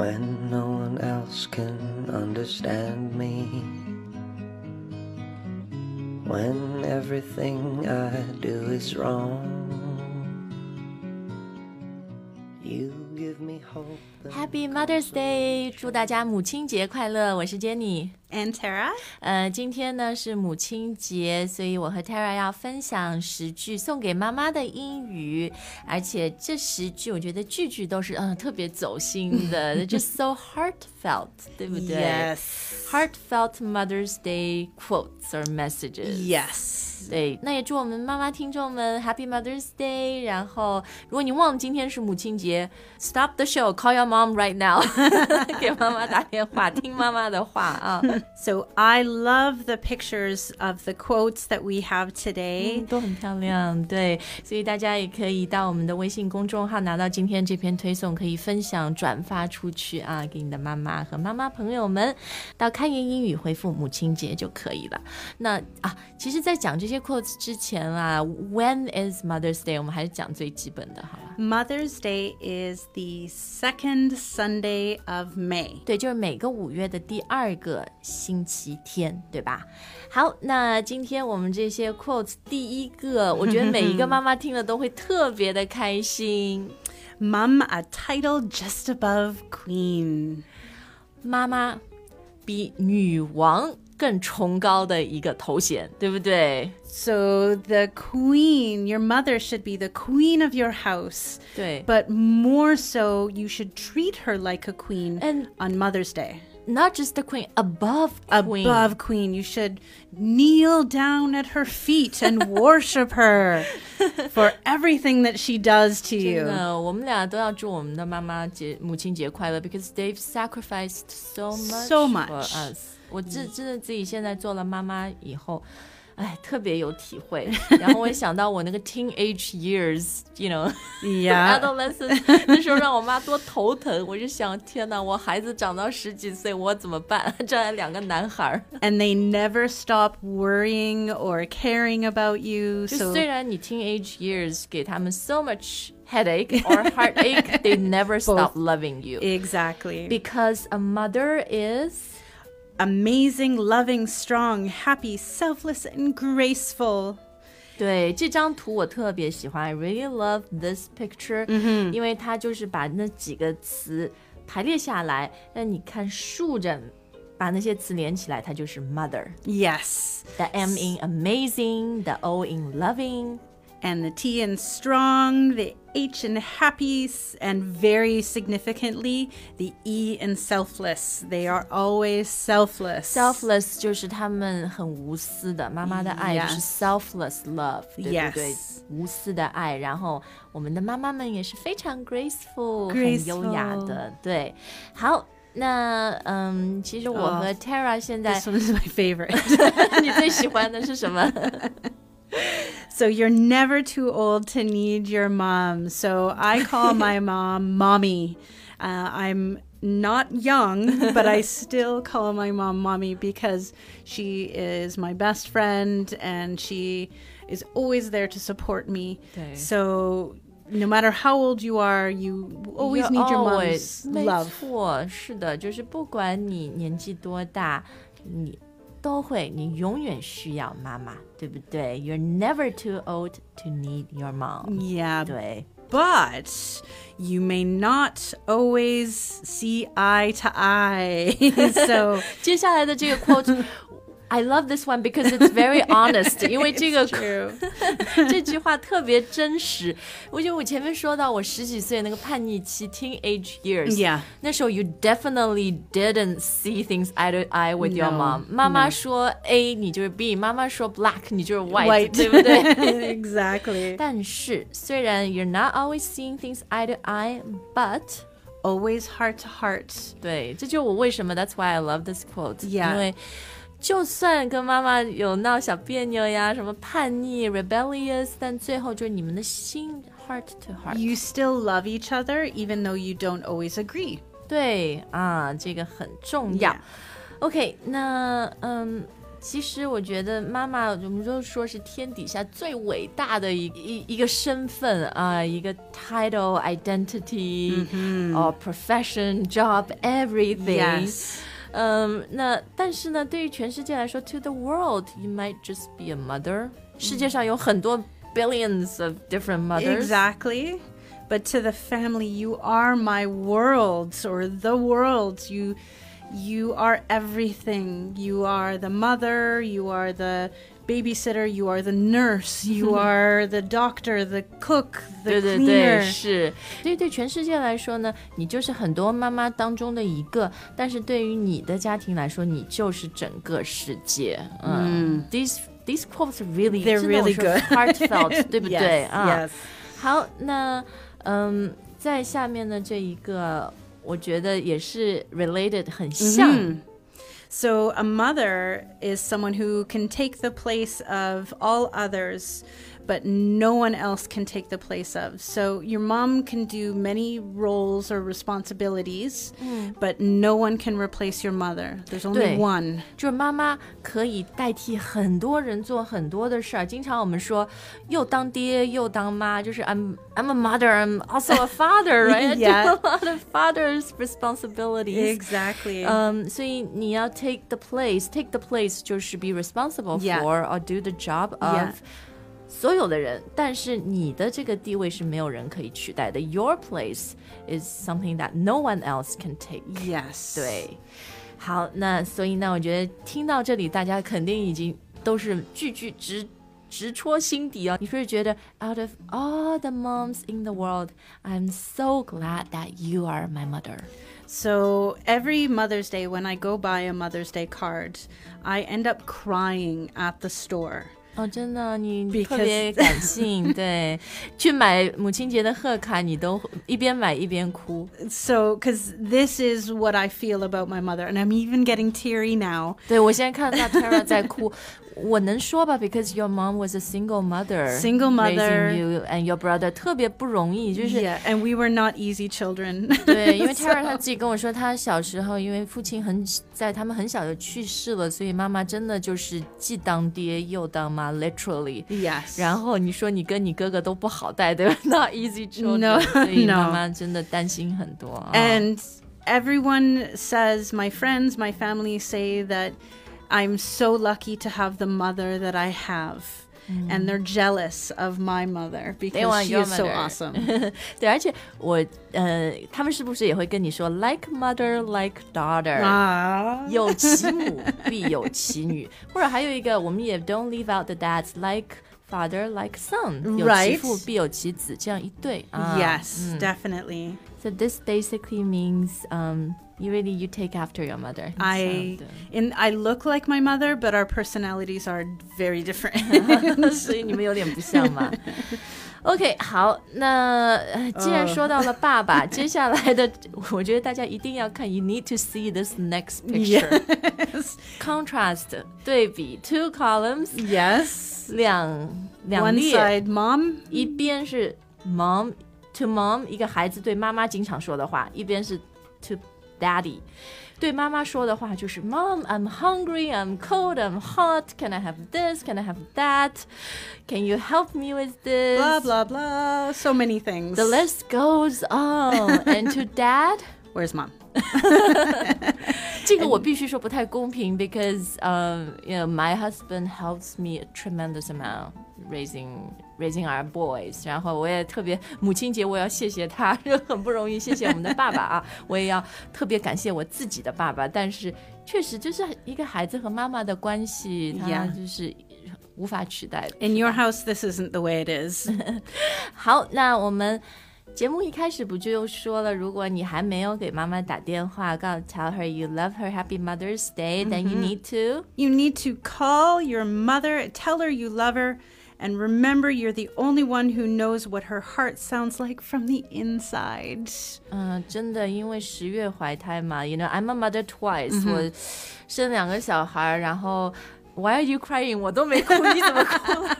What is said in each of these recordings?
when no one else can understand me. When everything I do is wrong, you give me hope. and Happy Mother's Day！祝大家母亲节快乐！我是 Jenny。 And Tara? 呃，今天呢是母亲节，所以我和 Tara 要分享十句送给妈妈的英语，而且这十句我觉得句句都是嗯特别走心的，just so heartfelt，对不对 Yes. Heartfelt Mother's Day quotes or messages。 Yes. 对，那也祝我们妈妈听众们 Happy Mother's Day。然后，如果你忘了今天是母亲节，Stop the show, call your mom right now，给妈妈打电话，听妈妈的话啊。 so I love the pictures of the quotes that we have today，、嗯、都很漂亮。对，所以大家也可以到我们的微信公众号拿到今天这篇推送，可以分享转发出去啊，给你的妈妈和妈妈朋友们。到开言英语回复母亲节就可以了。那啊，其实，在讲这些 quotes 之前啊，When is Mother's Day？我们还是讲最基本的好了。Mother's Day is the second Sunday of May。对，就是每个五月的第二个。星期天，对吧？好，那今天我们这些 quotes，第一个，我觉得每一个妈妈听了都会特别的开心。 Mum, a title just above queen. 妈妈比女王更崇高的一个头衔，对不对？ So the queen, your mother should be the queen of your house. 对 But more so, you should treat her like a queen And- on Mother's Day. ，not just the queen, above queen。 Above queen, you should kneel down at her feet and worship her for everything that she does to 真 you. 的，我们俩都要祝我们的妈妈节母亲节快乐，because they've sacrificed so much So for much. us。我真真的自己现在做了妈妈以后。 哎，特别有体会。然后我也想到我那个 teenage years，you know， Yeah. adolescent 那时候让我妈多头疼，我就想，天哪，我孩子长到十几岁，我怎么办？这还两个男孩儿。 And they never stop worrying or caring about you. 就 So 虽然你 teenage years 给他们 so much headache or heartache, they never stop loving you. exactly. Because a mother is Amazing, loving, strong, happy, selfless, and graceful. 对这张图我特别喜欢，I really love this picture，、因为它就是把那几个词排列下来，那你看竖着把那些词连起来，它就是 mother。 Yes. The M in amazing, the O in loving. And the T in strong, the H in happy, s- and very significantly, the E in selfless. They are always selfless. Selfless 就是他们很无私的，妈妈的爱就是 Yes. selfless love，对不对 Yes. 无私的爱。然后我们的妈妈们也是非常 graceful，很 Graceful 优雅的。对，好，那嗯，其实我和 Tara 现在 This one is my favorite. 你最喜欢的是什么？ so you're never too old to need your mom. So I call my mom mommy. Uh, I'm not young, but I still call my mom mommy because she is my best friend and she is always there to support me. 对 So no matter how old you are, you always You need your always- mom's 没 love. 错，是的，就是不管你年纪多大，你 都会，你永远需要妈妈，对不对？You're never too old to need your mom。 Yeah, 对， but you may not always see eye to eye. so 接下来的这个 quote。 I love this one because it's very honest，因为这个 true. 这句话特别真实。我觉得我前面说到我十几岁那个叛逆期 （teenage years）， Yeah. 那时候 you definitely didn't see things eye to eye with your No, mom。妈妈说 A，你就是 B；妈妈说 black，你就是 white，, White. 对不对？ exactly. 但是虽然 you're not always seeing things eye to eye，but Always heart to heart. 对，这就是我为什么 That's why I love this quote，、 Yeah. 因为 就算跟妈妈有闹小别扭呀，什么叛逆 rebellious，但最后就是你们的心 heart to heart。You still love each other even though you don't always agree. 对啊，这个很重要。OK，那嗯，其实我觉得妈妈，我们都说是天底下最伟大的一一一个身份啊，一个 title identity or profession job everything。Yes. 嗯，那但是呢，对于全世界来说，to the world you might just be a mother。世界上有很多 billions of different mothers。 Exactly. But to the family, you are my world or the world. You you are everything. You are the mother, you are the babysitter, you are the nurse, you are the doctor, the cook, the 对对 cleaner. 对，是。所以对全世界来说呢，你就是很多妈妈当中的一个，但是对于你的家庭来说，你就是整个世界。嗯、t h e s e these quotes are really They're 真的我 really 说 good. heartfelt，对不对 Yes, 啊 yes. 好，那嗯，在下面的这一个，我觉得也是 related 很像。 So, a mother is someone who can take the place of all others, but no one else can take the place of. So, your mom can do many roles or responsibilities, but no one can replace your mother. There's only 对。 one. 就是妈妈可以代替很多人做很多的事儿。经常我们说，又当爹又当妈，就是 I'm I'm a mother, I'm also a father, right? I do Yeah. a lot of father's responsibilities. Exactly. 嗯，所以你要 take the place, take the place 就是 be responsible Yeah. for or do the job of Yeah. 所有的人，但是你的这个地位是没有人可以取代的。Your place is something that no one else can take. yes. 对，好，那所以呢，我觉得听到这里，大家肯定已经都是句句直直戳心底啊！你是不是觉得 out of all the moms in the world, I'm so glad that you are my mother？ So every Mother's Day, when I go buy a Mother's Day card, I end up crying at the store. 哦，真的，你特别感性，对，去买母亲节的贺卡，你都一边买一边哭。So, because this is what I feel about my mother, and I'm even getting teary now. 对我现在看到 Tara 在哭，我能说吧？Because your mom was a single mother, Single mother. raising you and your brother 特别不容易，就是 Yeah, and we were not easy children. 对，因为 Tara 她自己跟我说，她小时候因为父亲很在他们很小就去世了，所以妈妈真的就是既当爹又当妈，literally。 yes. 然后你说你跟你哥哥都不好带，对吧？Not easy children， No, 所以 no. 妈妈真的担心很多啊。 And everyone says, my friends, my family say that I'm so lucky to have the mother that I have. And they're jealous of my mother because want she your is so mother. awesome. 对，而且我呃，他们是不是也会跟你说 like mother like daughter？、 Ah. 有其母必有其女，或者还有一个，我们也 don't leave out the dads like father like son，有其 Right 父必有其子，这样一对啊。 yes, definitely. So this basically means um you really you take after your mother. I 这样 and I look like my mother, but our personalities are very different. 的所以你们有点不像嘛。OK，好，那呃既然说到了爸爸，接下来的我觉得大家一定要看。You need to see this next picture. yes. Contrast 对比 two columns Yes. 两两 One 列。 side mom, 一边是 mom to mom，一个孩子对妈妈经常说的话；一边是 to daddy，对妈妈说的话就是 Mom, I'm hungry, I'm cold, I'm hot. Can I have this? Can I have that? Can you help me with this? blah blah blah. So many things. The list goes on. And to dad. Where's mom? 这个我必须说不太公平，because um you know my husband helps me a tremendous amount raising raising our boys。然后我也特别母亲节我要谢谢他，就很不容易，谢谢我们的爸爸啊！我也要特别感谢我自己的爸爸。但是确实就是一个孩子和妈妈的关系，他 Yeah 就是无法取代的。 In your house, this isn't the way it is. 好，那我们节目一开始不就说了，如果你还没有给妈妈打电话，告诉 tell her you love her, Happy Mother's Day, then you need to You need to call your mother, tell her you love her, and remember you're the only one who knows what her heart sounds like from the inside. 嗯，真的，因为十月怀胎嘛，you know I'm a mother twice，、我生两个小孩，然后 Why are you crying？我都没哭，你怎么哭了？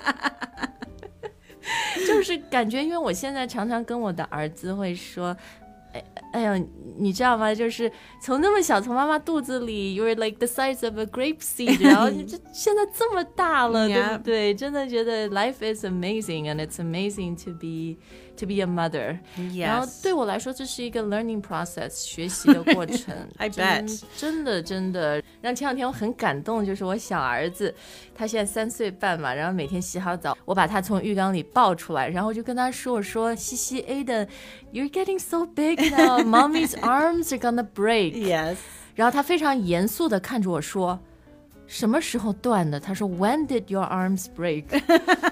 就是感觉，因为我现在常常跟我的儿子会说 哎呀，你知道吗？就是从那么小，从妈妈肚子里，you're like the size of a grape seed，然后就现在这么大了，对不对？真的觉得 life is amazing and it's amazing to be to be a mother。然后.对我来说，这是一个 learning process，学习的过程。I 真 bet 真的真的，让前两天我很感动，就是我小儿子，他现在三岁半嘛，然后每天洗好澡，我把他从浴缸里抱出来，然后就跟他说：“我说，西西 Aiden，you're getting so big now, mommy's arms are gonna break。” Yes. 然后他非常严肃的看着我说。什么时候断的？他说 When did your arms break？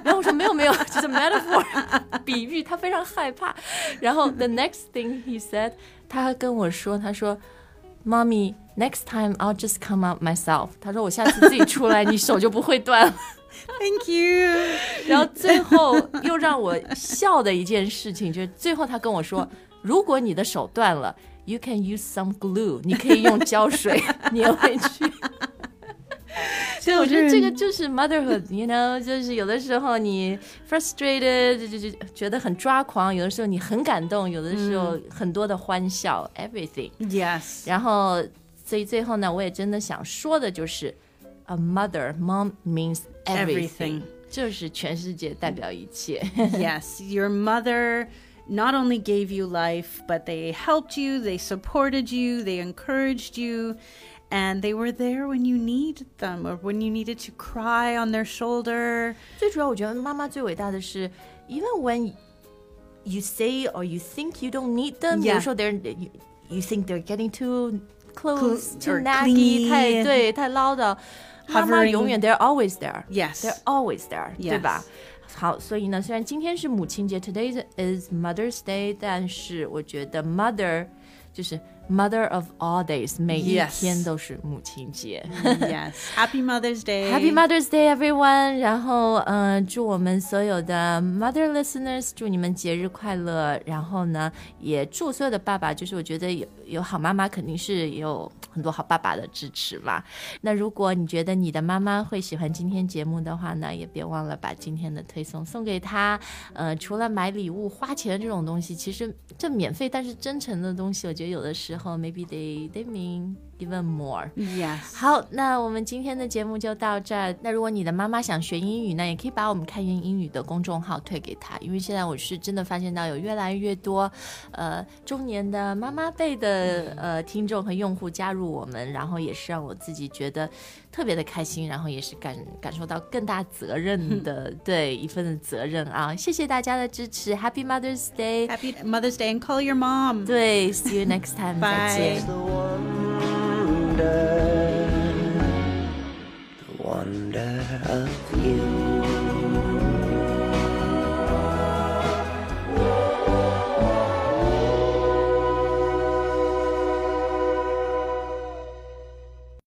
然后我说没有没有，这是 metaphor 比喻。他非常害怕。然后 the next thing he said，他还跟我说，他说，Mommy next time I'll just come out myself。他说我下次自己出来，你手就不会断了。 Thank you. 然后最后又让我笑的一件事情，就是最后他跟我说， 如果你的手断了，you can use some glue，你可以用胶水粘回去。所以我觉得这个就是 motherhood，you know，就是有的时候你 frustrated 就就就觉得很抓狂，有的时候你很感动，有的时候很多的欢笑、everything。 Yes. 然后，所以最后呢，我也真的想说的就是，a mother mom means everything， Everything 就是全世界代表一切。 yes, your mother not only gave you life, but they helped you, they supported you, they encouraged you, and they were there when you needed them or when you needed to cry on their shoulder. 最主要，我觉得妈妈最伟大的是，even when you say or you think you don't need them， Yeah. 有时候 they're you, you think they're getting too close, Cl- too or naggy， clingy 太对，太唠叨。妈妈 Hovering 永远 they're always there。 Yes. They're always there，、 Yes. 对吧？ 好，所以呢，虽然今天是母亲节，Today is Mother's Day，但是我觉得 Mother 就是 Mother of all days，每一天都是母亲节。yes. Happy Mother's Day. Happy Mother's Day, everyone！然后，嗯、祝我们所有的 Mother listeners，祝你们节日快乐。然后呢，也祝所有的爸爸，就是我觉得有有好妈妈，肯定是有很多好爸爸的支持嘛。那如果你觉得你的妈妈会喜欢今天节目的话呢，也别忘了把今天的推送送给她。呃，除了买礼物、花钱这种东西，其实这免费但是真诚的东西，我觉得有的时候后，maybe they they mean even more。Yes。好，那我们今天的节目就到这儿。那如果你的妈妈想学英语呢，也可以把我们开言英语的公众号推给她，因为现在我是真的发现到有越来越多呃中年的妈妈辈的呃听众和用户加入我们，然后也是让我自己觉得特别的开心，然后也是感感受到更大责任的对一份的责任啊！谢谢大家的支持，Happy Mother's Day，Happy Mother's Day and call your mom。对，See you next time。Bye wonder, the wonder of you.